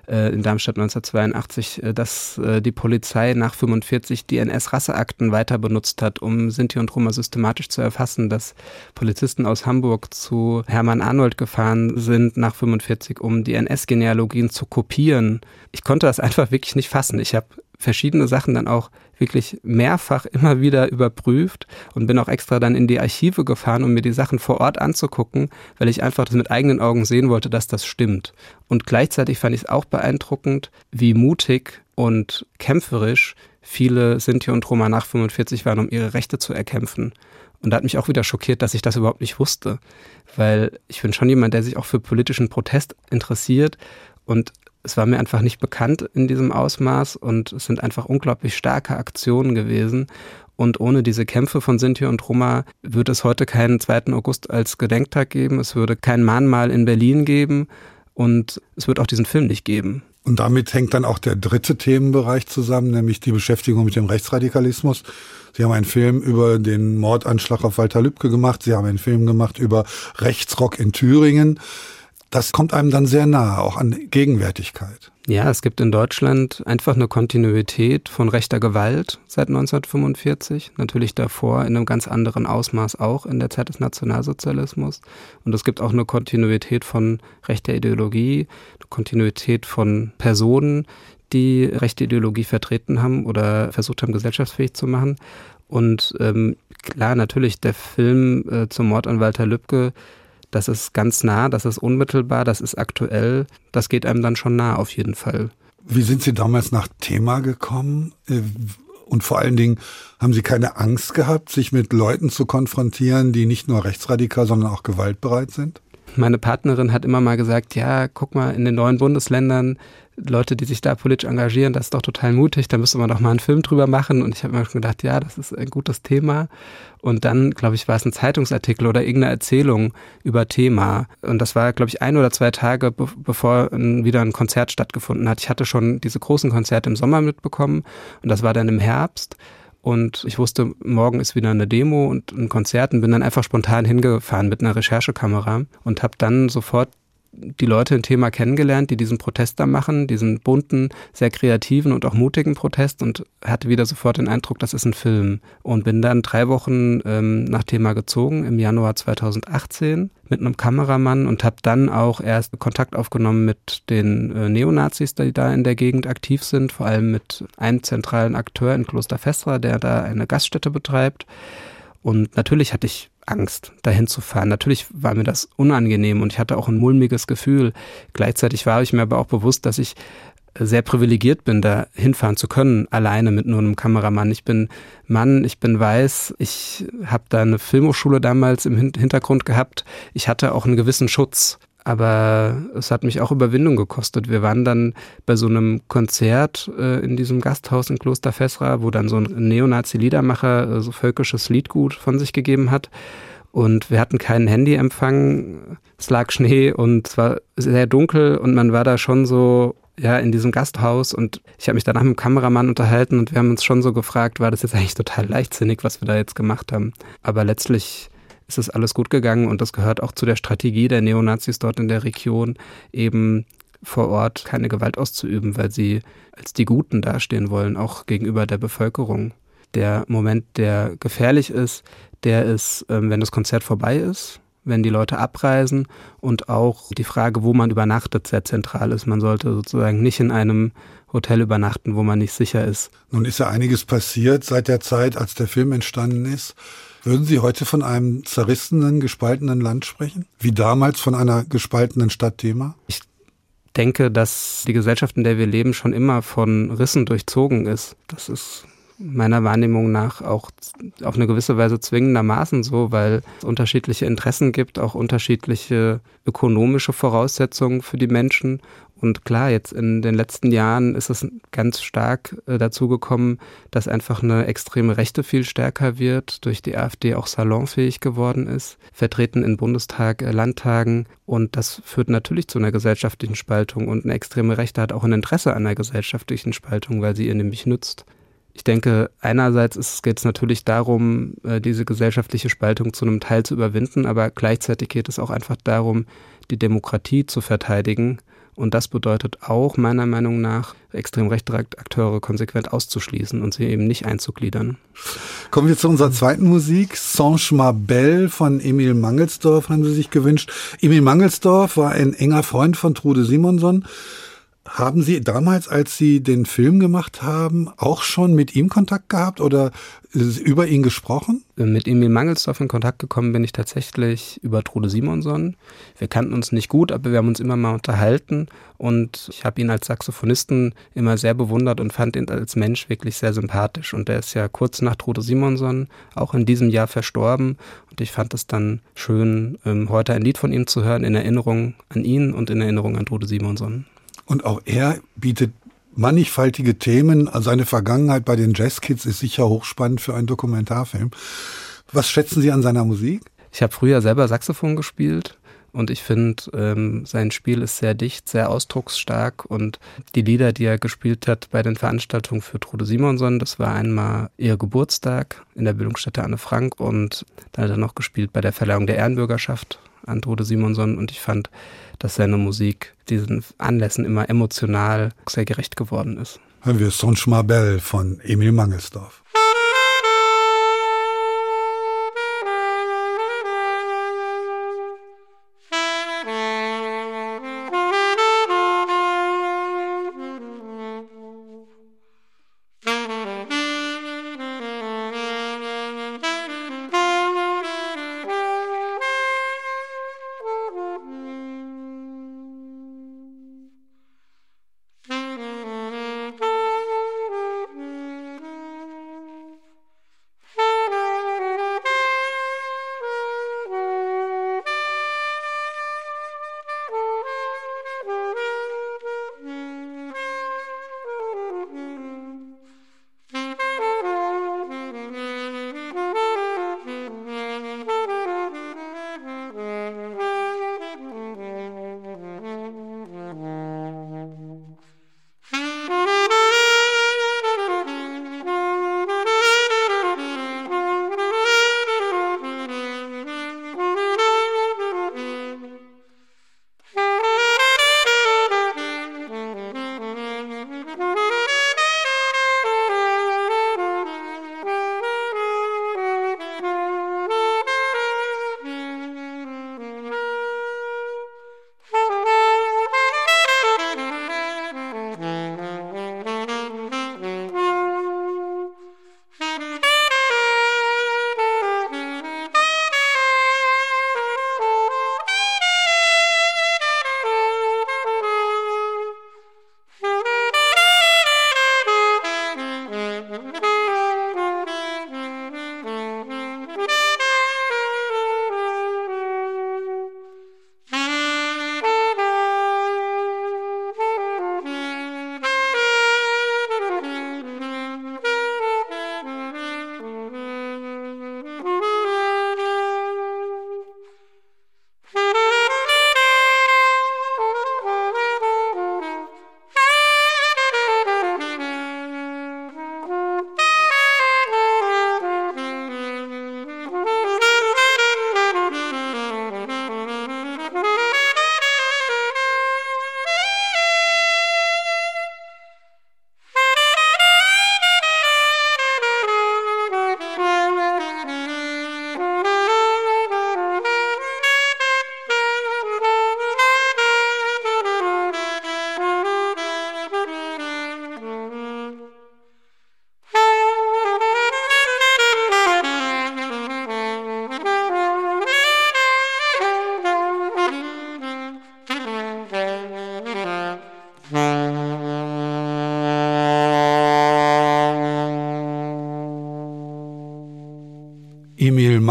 äh, in Darmstadt 1982, äh, dass äh, die Polizei nach 45 die NS-Rasseakten weiter benutzt hat, um Sinti und Roma systematisch zu erfassen, dass Polizisten aus Hamburg zu Hermann Arnold gefahren sind nach 45, um die NS-Genealogien zu kopieren. Ich konnte das einfach wirklich nicht fassen. Ich habe verschiedene Sachen dann auch wirklich mehrfach immer wieder überprüft und bin auch extra dann in die Archive gefahren, um mir die Sachen vor Ort anzugucken, weil ich einfach das mit eigenen Augen sehen wollte, dass das stimmt. Und gleichzeitig fand ich es auch beeindruckend, wie mutig und kämpferisch viele Sinti und Roma nach 45 waren, um ihre Rechte zu erkämpfen. Und da hat mich auch wieder schockiert, dass ich das überhaupt nicht wusste. Weil ich bin schon jemand, der sich auch für politischen Protest interessiert. Und es war mir einfach nicht bekannt in diesem Ausmaß und es sind einfach unglaublich starke Aktionen gewesen. Und ohne diese Kämpfe von Sinti und Roma würde es heute keinen 2. August als Gedenktag geben. Es würde kein Mahnmal in Berlin geben und es wird auch diesen Film nicht geben. Und damit hängt dann auch der dritte Themenbereich zusammen, nämlich die Beschäftigung mit dem Rechtsradikalismus. Sie haben einen Film über den Mordanschlag auf Walter Lübcke gemacht. Sie haben einen Film gemacht über Rechtsrock in Thüringen das kommt einem dann sehr nahe, auch an Gegenwärtigkeit. Ja, es gibt in Deutschland einfach eine Kontinuität von rechter Gewalt seit 1945. Natürlich davor in einem ganz anderen Ausmaß auch in der Zeit des Nationalsozialismus. Und es gibt auch eine Kontinuität von rechter Ideologie, eine Kontinuität von Personen, die rechte Ideologie vertreten haben oder versucht haben, gesellschaftsfähig zu machen. Und ähm, klar, natürlich, der Film äh, zum Mord an Walter Lübcke das ist ganz nah, das ist unmittelbar, das ist aktuell. Das geht einem dann schon nah auf jeden Fall. Wie sind Sie damals nach Thema gekommen? Äh, und vor allen Dingen, haben Sie keine Angst gehabt, sich mit Leuten zu konfrontieren, die nicht nur rechtsradikal, sondern auch gewaltbereit sind? Meine Partnerin hat immer mal gesagt, ja, guck mal, in den neuen Bundesländern Leute, die sich da politisch engagieren, das ist doch total mutig, da müsste man doch mal einen Film drüber machen. Und ich habe mir schon gedacht, ja, das ist ein gutes Thema. Und dann, glaube ich, war es ein Zeitungsartikel oder irgendeine Erzählung über Thema. Und das war, glaube ich, ein oder zwei Tage, be bevor ein, wieder ein Konzert stattgefunden hat. Ich hatte schon diese großen Konzerte im Sommer mitbekommen und das war dann im Herbst. Und ich wusste, morgen ist wieder eine Demo und ein Konzert und bin dann einfach spontan hingefahren mit einer Recherchekamera und habe dann sofort die Leute ein Thema kennengelernt, die diesen Protest da machen, diesen bunten, sehr kreativen und auch mutigen Protest und hatte wieder sofort den Eindruck, das ist ein Film. Und bin dann drei Wochen ähm, nach Thema gezogen im Januar 2018 mit einem Kameramann und habe dann auch erst Kontakt aufgenommen mit den äh, Neonazis, die da in der Gegend aktiv sind, vor allem mit einem zentralen Akteur in Kloster Festra, der da eine Gaststätte betreibt. Und natürlich hatte ich Angst, dahin zu fahren. Natürlich war mir das unangenehm und ich hatte auch ein mulmiges Gefühl. Gleichzeitig war ich mir aber auch bewusst, dass ich sehr privilegiert bin, da hinfahren zu können, alleine mit nur einem Kameramann. Ich bin Mann, ich bin weiß, ich habe da eine Filmhochschule damals im Hintergrund gehabt. Ich hatte auch einen gewissen Schutz. Aber es hat mich auch Überwindung gekostet. Wir waren dann bei so einem Konzert äh, in diesem Gasthaus in Kloster Fessra, wo dann so ein Neonazi-Liedermacher äh, so völkisches Liedgut von sich gegeben hat. Und wir hatten keinen Handyempfang. Es lag Schnee und es war sehr dunkel und man war da schon so ja, in diesem Gasthaus und ich habe mich danach mit dem Kameramann unterhalten und wir haben uns schon so gefragt, war das jetzt eigentlich total leichtsinnig, was wir da jetzt gemacht haben. Aber letztlich ist es alles gut gegangen und das gehört auch zu der Strategie der Neonazis dort in der Region, eben vor Ort keine Gewalt auszuüben, weil sie als die Guten dastehen wollen, auch gegenüber der Bevölkerung. Der Moment, der gefährlich ist, der ist, ähm, wenn das Konzert vorbei ist, wenn die Leute abreisen und auch die Frage, wo man übernachtet, sehr zentral ist. Man sollte sozusagen nicht in einem Hotel übernachten, wo man nicht sicher ist. Nun ist ja einiges passiert seit der Zeit, als der Film entstanden ist. Würden Sie heute von einem zerrissenen, gespaltenen Land sprechen? Wie damals von einer gespaltenen Stadt Thema? Ich denke, dass die Gesellschaft, in der wir leben, schon immer von Rissen durchzogen ist. Das ist meiner Wahrnehmung nach auch auf eine gewisse Weise zwingendermaßen so, weil es unterschiedliche Interessen gibt, auch unterschiedliche ökonomische Voraussetzungen für die Menschen. Und klar, jetzt in den letzten Jahren ist es ganz stark äh, dazu gekommen, dass einfach eine extreme Rechte viel stärker wird, durch die AfD auch salonfähig geworden ist, vertreten in Bundestag, äh, Landtagen. Und das führt natürlich zu einer gesellschaftlichen Spaltung. Und eine extreme Rechte hat auch ein Interesse an einer gesellschaftlichen Spaltung, weil sie ihr nämlich nützt. Ich denke, einerseits geht es natürlich darum, äh, diese gesellschaftliche Spaltung zu einem Teil zu überwinden, aber gleichzeitig geht es auch einfach darum, die Demokratie zu verteidigen. Und das bedeutet auch meiner Meinung nach, extrem rechte Akteure konsequent auszuschließen und sie eben nicht einzugliedern. Kommen wir zu unserer zweiten Musik. Sanche Mabel von Emil Mangelsdorf haben Sie sich gewünscht. Emil Mangelsdorf war ein enger Freund von Trude Simonson. Haben Sie damals, als Sie den Film gemacht haben, auch schon mit ihm Kontakt gehabt oder über ihn gesprochen? Mit Emil Mangelsdorf in Kontakt gekommen bin ich tatsächlich über Trude Simonson. Wir kannten uns nicht gut, aber wir haben uns immer mal unterhalten und ich habe ihn als Saxophonisten immer sehr bewundert und fand ihn als Mensch wirklich sehr sympathisch. Und er ist ja kurz nach Trude Simonson auch in diesem Jahr verstorben und ich fand es dann schön, ähm, heute ein Lied von ihm zu hören in Erinnerung an ihn und in Erinnerung an Trude Simonson. Und auch er bietet mannigfaltige Themen. Seine Vergangenheit bei den Jazzkids ist sicher hochspannend für einen Dokumentarfilm. Was schätzen Sie an seiner Musik? Ich habe früher selber Saxophon gespielt und ich finde, ähm, sein Spiel ist sehr dicht, sehr ausdrucksstark und die Lieder, die er gespielt hat bei den Veranstaltungen für Trude Simonson, das war einmal ihr Geburtstag in der Bildungsstätte Anne Frank und dann hat er noch gespielt bei der Verleihung der Ehrenbürgerschaft an Trude Simonson und ich fand, dass seine Musik diesen Anlässen immer emotional sehr gerecht geworden ist. Hören wir Songe Mabel von Emil Mangelsdorf.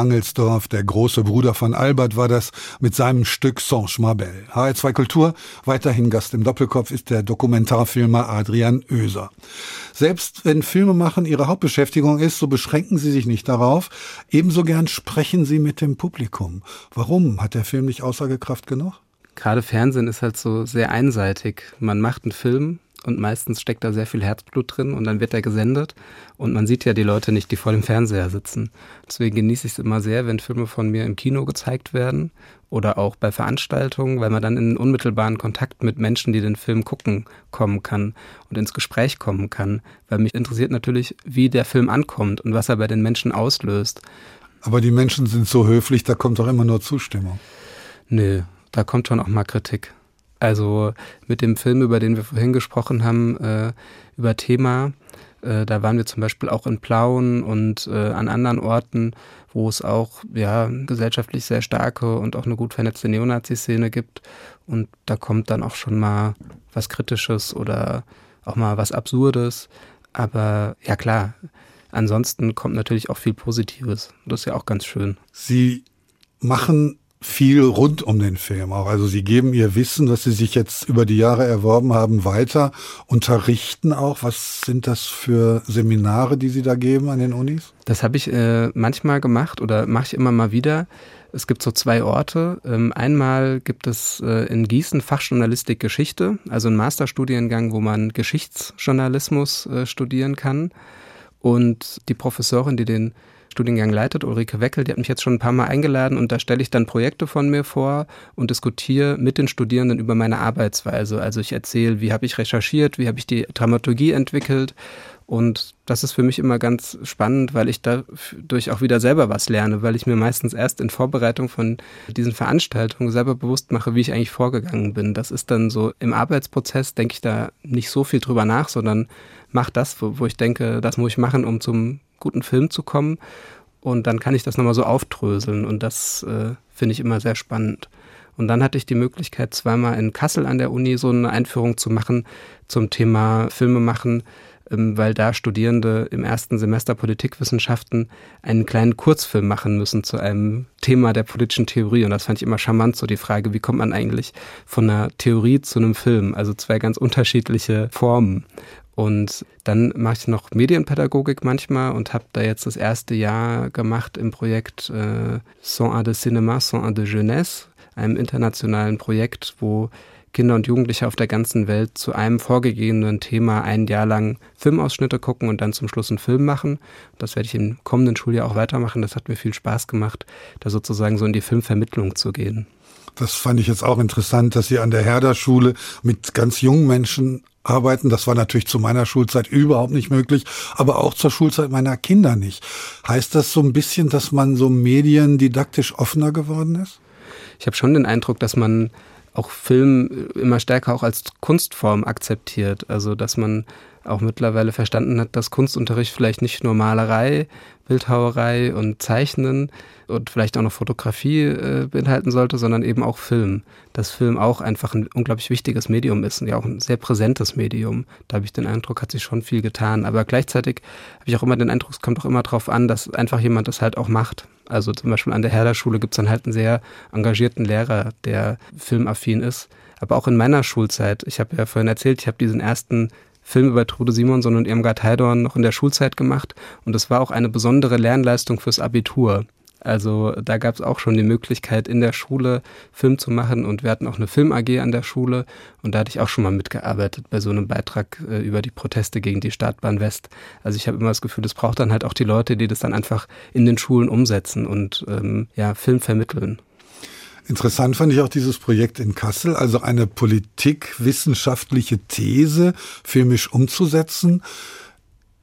Mangelsdorf, der große Bruder von Albert, war das mit seinem Stück Songe Mabel. HR2 Kultur, weiterhin Gast im Doppelkopf ist der Dokumentarfilmer Adrian Oeser. Selbst wenn Filmemachen ihre Hauptbeschäftigung ist, so beschränken sie sich nicht darauf. Ebenso gern sprechen sie mit dem Publikum. Warum? Hat der Film nicht Aussagekraft genug? Gerade Fernsehen ist halt so sehr einseitig. Man macht einen Film, und meistens steckt da sehr viel Herzblut drin und dann wird er gesendet und man sieht ja die Leute nicht, die vor dem Fernseher sitzen. Deswegen genieße ich es immer sehr, wenn Filme von mir im Kino gezeigt werden oder auch bei Veranstaltungen, weil man dann in unmittelbaren Kontakt mit Menschen, die den Film gucken, kommen kann und ins Gespräch kommen kann, weil mich interessiert natürlich, wie der Film ankommt und was er bei den Menschen auslöst. Aber die Menschen sind so höflich, da kommt doch immer nur Zustimmung. Nö, da kommt schon auch mal Kritik. Also mit dem Film, über den wir vorhin gesprochen haben, äh, über Thema, äh, da waren wir zum Beispiel auch in Plauen und äh, an anderen Orten, wo es auch ja gesellschaftlich sehr starke und auch eine gut vernetzte Neonazi-Szene gibt. Und da kommt dann auch schon mal was Kritisches oder auch mal was Absurdes. Aber ja klar, ansonsten kommt natürlich auch viel Positives. Das ist ja auch ganz schön. Sie machen viel rund um den Film auch. Also sie geben ihr Wissen, was sie sich jetzt über die Jahre erworben haben, weiter, unterrichten auch. Was sind das für Seminare, die sie da geben an den Unis? Das habe ich äh, manchmal gemacht oder mache ich immer mal wieder. Es gibt so zwei Orte. Ähm, einmal gibt es äh, in Gießen Fachjournalistik Geschichte, also ein Masterstudiengang, wo man Geschichtsjournalismus äh, studieren kann. Und die Professorin, die den Studiengang leitet, Ulrike Weckel, die hat mich jetzt schon ein paar Mal eingeladen und da stelle ich dann Projekte von mir vor und diskutiere mit den Studierenden über meine Arbeitsweise. Also ich erzähle, wie habe ich recherchiert, wie habe ich die Dramaturgie entwickelt und das ist für mich immer ganz spannend, weil ich dadurch auch wieder selber was lerne, weil ich mir meistens erst in Vorbereitung von diesen Veranstaltungen selber bewusst mache, wie ich eigentlich vorgegangen bin. Das ist dann so im Arbeitsprozess, denke ich da nicht so viel drüber nach, sondern mache das, wo, wo ich denke, das muss ich machen, um zum guten Film zu kommen. Und dann kann ich das nochmal so aufdröseln und das äh, finde ich immer sehr spannend. Und dann hatte ich die Möglichkeit, zweimal in Kassel an der Uni so eine Einführung zu machen zum Thema Filme machen, ähm, weil da Studierende im ersten Semester Politikwissenschaften einen kleinen Kurzfilm machen müssen zu einem Thema der politischen Theorie. Und das fand ich immer charmant, so die Frage, wie kommt man eigentlich von einer Theorie zu einem Film? Also zwei ganz unterschiedliche Formen. Und dann mache ich noch Medienpädagogik manchmal und habe da jetzt das erste Jahr gemacht im Projekt äh, Sans Art de Cinéma, Sans Art de Jeunesse, einem internationalen Projekt, wo Kinder und Jugendliche auf der ganzen Welt zu einem vorgegebenen Thema ein Jahr lang Filmausschnitte gucken und dann zum Schluss einen Film machen. Das werde ich im kommenden Schuljahr auch weitermachen. Das hat mir viel Spaß gemacht, da sozusagen so in die Filmvermittlung zu gehen. Das fand ich jetzt auch interessant, dass Sie an der Herder-Schule mit ganz jungen Menschen arbeiten. Das war natürlich zu meiner Schulzeit überhaupt nicht möglich, aber auch zur Schulzeit meiner Kinder nicht. Heißt das so ein bisschen, dass man so mediendidaktisch offener geworden ist? Ich habe schon den Eindruck, dass man auch Film immer stärker auch als Kunstform akzeptiert. Also dass man auch mittlerweile verstanden hat, dass Kunstunterricht vielleicht nicht nur Malerei, Bildhauerei und Zeichnen und vielleicht auch noch Fotografie äh, beinhalten sollte, sondern eben auch Film. Dass Film auch einfach ein unglaublich wichtiges Medium ist und ja auch ein sehr präsentes Medium. Da habe ich den Eindruck, hat sich schon viel getan. Aber gleichzeitig habe ich auch immer den Eindruck, es kommt auch immer darauf an, dass einfach jemand das halt auch macht. Also zum Beispiel an der Herder-Schule gibt es dann halt einen sehr engagierten Lehrer, der filmaffin ist. Aber auch in meiner Schulzeit, ich habe ja vorhin erzählt, ich habe diesen ersten Film über Trude Simonson und Irmgard Heidorn noch in der Schulzeit gemacht. Und das war auch eine besondere Lernleistung fürs Abitur. Also da gab es auch schon die Möglichkeit, in der Schule Film zu machen und wir hatten auch eine Film AG an der Schule und da hatte ich auch schon mal mitgearbeitet bei so einem Beitrag äh, über die Proteste gegen die Startbahn West. Also ich habe immer das Gefühl, es braucht dann halt auch die Leute, die das dann einfach in den Schulen umsetzen und ähm, ja Film vermitteln. Interessant fand ich auch dieses Projekt in Kassel, also eine politikwissenschaftliche These filmisch umzusetzen.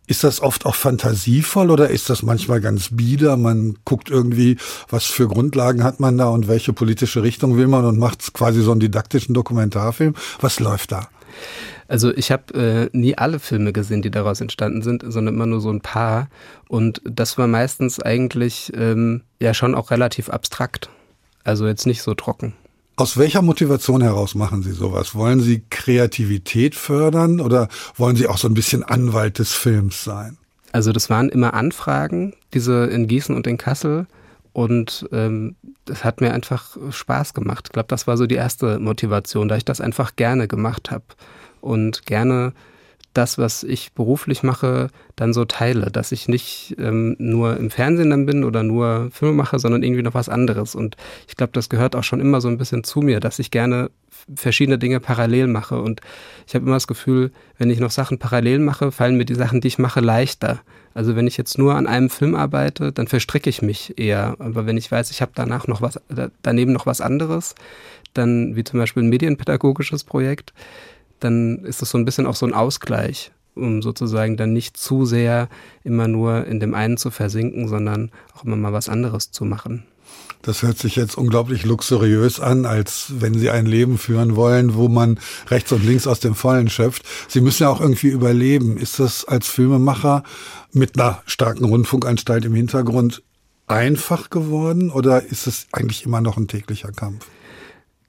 Ist das oft auch fantasievoll oder ist das manchmal ganz bieder? Man guckt irgendwie, was für Grundlagen hat man da und welche politische Richtung will man und macht quasi so einen didaktischen Dokumentarfilm. Was läuft da? Also ich habe äh, nie alle Filme gesehen, die daraus entstanden sind, sondern immer nur so ein paar. Und das war meistens eigentlich ähm, ja schon auch relativ abstrakt. Also jetzt nicht so trocken. Aus welcher Motivation heraus machen Sie sowas? Wollen Sie Kreativität fördern oder wollen Sie auch so ein bisschen Anwalt des Films sein? Also das waren immer Anfragen, diese in Gießen und in Kassel. Und ähm, das hat mir einfach Spaß gemacht. Ich glaube, das war so die erste Motivation, da ich das einfach gerne gemacht habe und gerne das, was ich beruflich mache, dann so teile, dass ich nicht ähm, nur im Fernsehen dann bin oder nur Filme mache, sondern irgendwie noch was anderes. Und ich glaube, das gehört auch schon immer so ein bisschen zu mir, dass ich gerne verschiedene Dinge parallel mache. Und ich habe immer das Gefühl, wenn ich noch Sachen parallel mache, fallen mir die Sachen, die ich mache, leichter. Also wenn ich jetzt nur an einem Film arbeite, dann verstricke ich mich eher. Aber wenn ich weiß, ich habe danach noch was, daneben noch was anderes, dann wie zum Beispiel ein medienpädagogisches Projekt, dann ist das so ein bisschen auch so ein Ausgleich, um sozusagen dann nicht zu sehr immer nur in dem einen zu versinken, sondern auch immer mal was anderes zu machen. Das hört sich jetzt unglaublich luxuriös an, als wenn Sie ein Leben führen wollen, wo man rechts und links aus dem Vollen schöpft. Sie müssen ja auch irgendwie überleben. Ist das als Filmemacher mit einer starken Rundfunkanstalt im Hintergrund einfach geworden oder ist es eigentlich immer noch ein täglicher Kampf?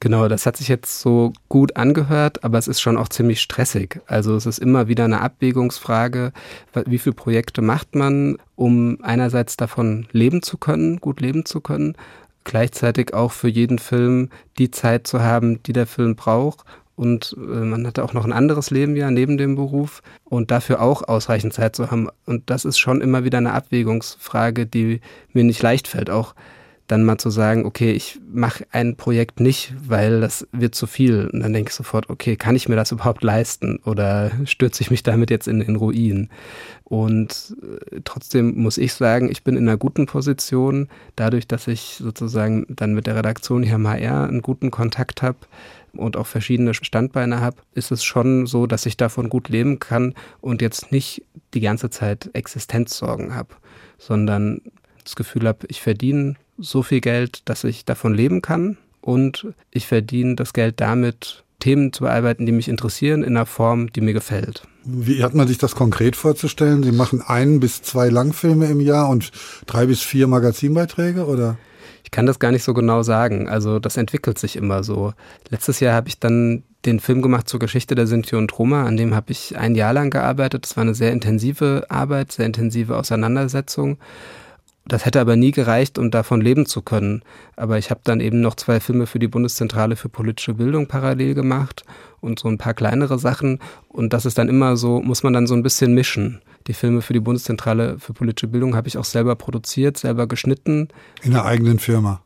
Genau, das hat sich jetzt so gut angehört, aber es ist schon auch ziemlich stressig. Also es ist immer wieder eine Abwägungsfrage, wie viele Projekte macht man, um einerseits davon leben zu können, gut leben zu können, gleichzeitig auch für jeden Film die Zeit zu haben, die der Film braucht. Und äh, man hatte auch noch ein anderes Leben ja neben dem Beruf und dafür auch ausreichend Zeit zu haben. Und das ist schon immer wieder eine Abwägungsfrage, die mir nicht leicht fällt. Auch dann mal zu sagen, okay, ich mache ein Projekt nicht, weil das wird zu viel. Und dann denke ich sofort, okay, kann ich mir das überhaupt leisten oder stürze ich mich damit jetzt in den Ruin? Und äh, trotzdem muss ich sagen, ich bin in einer guten Position, dadurch, dass ich sozusagen dann mit der Redaktion hier am HR einen guten Kontakt habe und auch verschiedene Standbeine habe, ist es schon so, dass ich davon gut leben kann und jetzt nicht die ganze Zeit Existenzsorgen habe, sondern das Gefühl habe, ich verdiene so viel Geld, dass ich davon leben kann und ich verdiene das Geld damit, Themen zu bearbeiten, die mich interessieren, in einer Form, die mir gefällt. Wie hat man sich das konkret vorzustellen? Sie machen ein bis zwei Langfilme im Jahr und drei bis vier Magazinbeiträge oder? Ich kann das gar nicht so genau sagen. Also das entwickelt sich immer so. Letztes Jahr habe ich dann den Film gemacht zur Geschichte der Sinti und Roma, an dem habe ich ein Jahr lang gearbeitet. Das war eine sehr intensive Arbeit, sehr intensive Auseinandersetzung. Das hätte aber nie gereicht, um davon leben zu können. Aber ich habe dann eben noch zwei Filme für die Bundeszentrale für politische Bildung parallel gemacht und so ein paar kleinere Sachen. Und das ist dann immer so, muss man dann so ein bisschen mischen. Die Filme für die Bundeszentrale für politische Bildung habe ich auch selber produziert, selber geschnitten. In der eigenen Firma.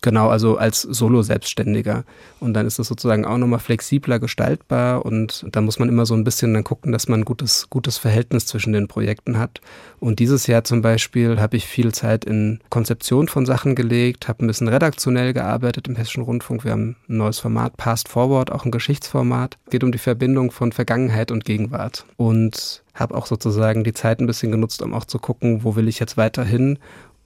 Genau, also als Solo-Selbstständiger. Und dann ist es sozusagen auch nochmal flexibler gestaltbar und da muss man immer so ein bisschen dann gucken, dass man ein gutes, gutes Verhältnis zwischen den Projekten hat. Und dieses Jahr zum Beispiel habe ich viel Zeit in Konzeption von Sachen gelegt, habe ein bisschen redaktionell gearbeitet im Hessischen Rundfunk. Wir haben ein neues Format, Past Forward, auch ein Geschichtsformat. Es geht um die Verbindung von Vergangenheit und Gegenwart. Und habe auch sozusagen die Zeit ein bisschen genutzt, um auch zu gucken, wo will ich jetzt weiterhin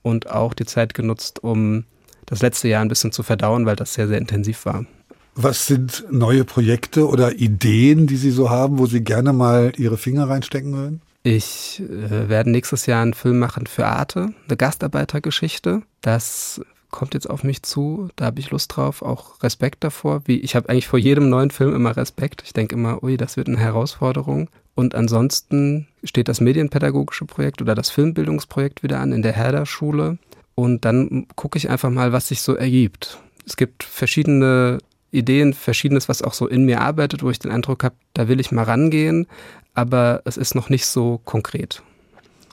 und auch die Zeit genutzt, um das letzte Jahr ein bisschen zu verdauen, weil das sehr, sehr intensiv war. Was sind neue Projekte oder Ideen, die Sie so haben, wo Sie gerne mal Ihre Finger reinstecken würden? Ich äh, werde nächstes Jahr einen Film machen für Arte, eine Gastarbeitergeschichte. Das kommt jetzt auf mich zu. Da habe ich Lust drauf, auch Respekt davor. Wie, ich habe eigentlich vor jedem neuen Film immer Respekt. Ich denke immer, ui, das wird eine Herausforderung. Und ansonsten steht das medienpädagogische Projekt oder das Filmbildungsprojekt wieder an in der Herder-Schule. Und dann gucke ich einfach mal, was sich so ergibt. Es gibt verschiedene Ideen, verschiedenes, was auch so in mir arbeitet, wo ich den Eindruck habe, da will ich mal rangehen, aber es ist noch nicht so konkret.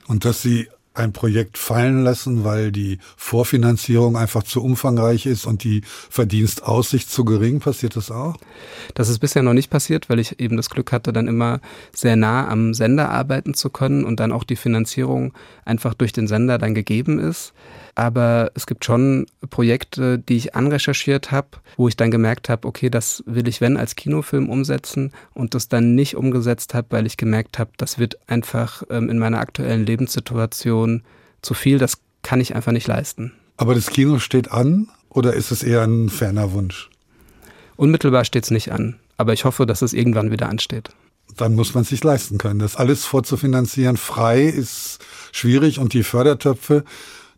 Und dass Sie ein Projekt fallen lassen, weil die Vorfinanzierung einfach zu umfangreich ist und die Verdienstaussicht zu gering. Passiert das auch? Das ist bisher noch nicht passiert, weil ich eben das Glück hatte, dann immer sehr nah am Sender arbeiten zu können und dann auch die Finanzierung einfach durch den Sender dann gegeben ist. Aber es gibt schon Projekte, die ich anrecherchiert habe, wo ich dann gemerkt habe, okay, das will ich, wenn, als Kinofilm umsetzen und das dann nicht umgesetzt habe, weil ich gemerkt habe, das wird einfach ähm, in meiner aktuellen Lebenssituation zu viel, das kann ich einfach nicht leisten. Aber das Kino steht an oder ist es eher ein ferner Wunsch? Unmittelbar steht es nicht an, aber ich hoffe, dass es irgendwann wieder ansteht dann muss man sich leisten können. Das alles vorzufinanzieren frei ist schwierig und die Fördertöpfe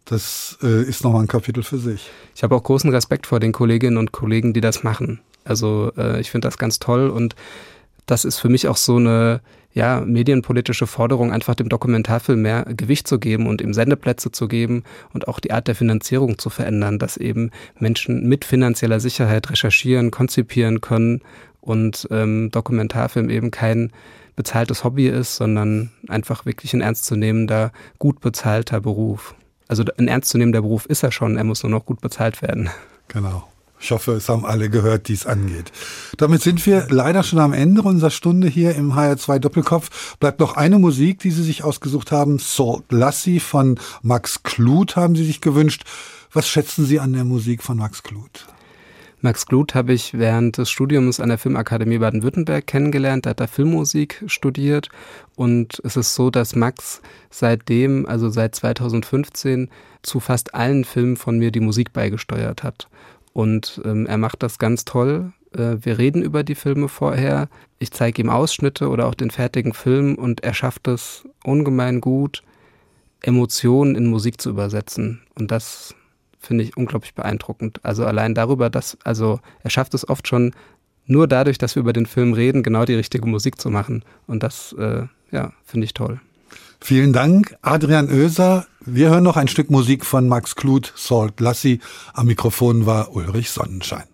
das äh, ist nochmal ein Kapitel für sich. Ich habe auch großen Respekt vor den Kolleginnen und Kollegen, die das machen. Also äh, ich finde das ganz toll und das ist für mich auch so eine ja, medienpolitische Forderung, einfach dem Dokumentarfilm mehr Gewicht zu geben und ihm Sendeplätze zu geben und auch die Art der Finanzierung zu verändern, dass eben Menschen mit finanzieller Sicherheit recherchieren, konzipieren können und ähm, Dokumentarfilm eben kein bezahltes Hobby ist, sondern einfach wirklich ein ernstzunehmender, gut bezahlter Beruf. Also ein ernstzunehmender Beruf ist er schon, er muss nur noch gut bezahlt werden. Genau. Ich hoffe, es haben alle gehört, die es angeht. Damit sind wir leider schon am Ende unserer Stunde hier im HR2 Doppelkopf. Bleibt noch eine Musik, die Sie sich ausgesucht haben. Salt Lassie von Max Kluth haben Sie sich gewünscht. Was schätzen Sie an der Musik von Max Kluth? Max Gluth habe ich während des Studiums an der Filmakademie Baden-Württemberg kennengelernt. Da hat er Filmmusik studiert. Und es ist so, dass Max seitdem, also seit 2015, zu fast allen Filmen von mir die Musik beigesteuert hat. Und ähm, er macht das ganz toll. Äh, wir reden über die Filme vorher. Ich zeige ihm Ausschnitte oder auch den fertigen Film und er schafft es ungemein gut, Emotionen in Musik zu übersetzen. Und das finde ich unglaublich beeindruckend. Also allein darüber, dass, also er schafft es oft schon nur dadurch, dass wir über den Film reden, genau die richtige Musik zu machen. Und das, äh, ja, finde ich toll. Vielen Dank, Adrian Oeser. Wir hören noch ein Stück Musik von Max Kluth, Salt Lassie. Am Mikrofon war Ulrich Sonnenschein.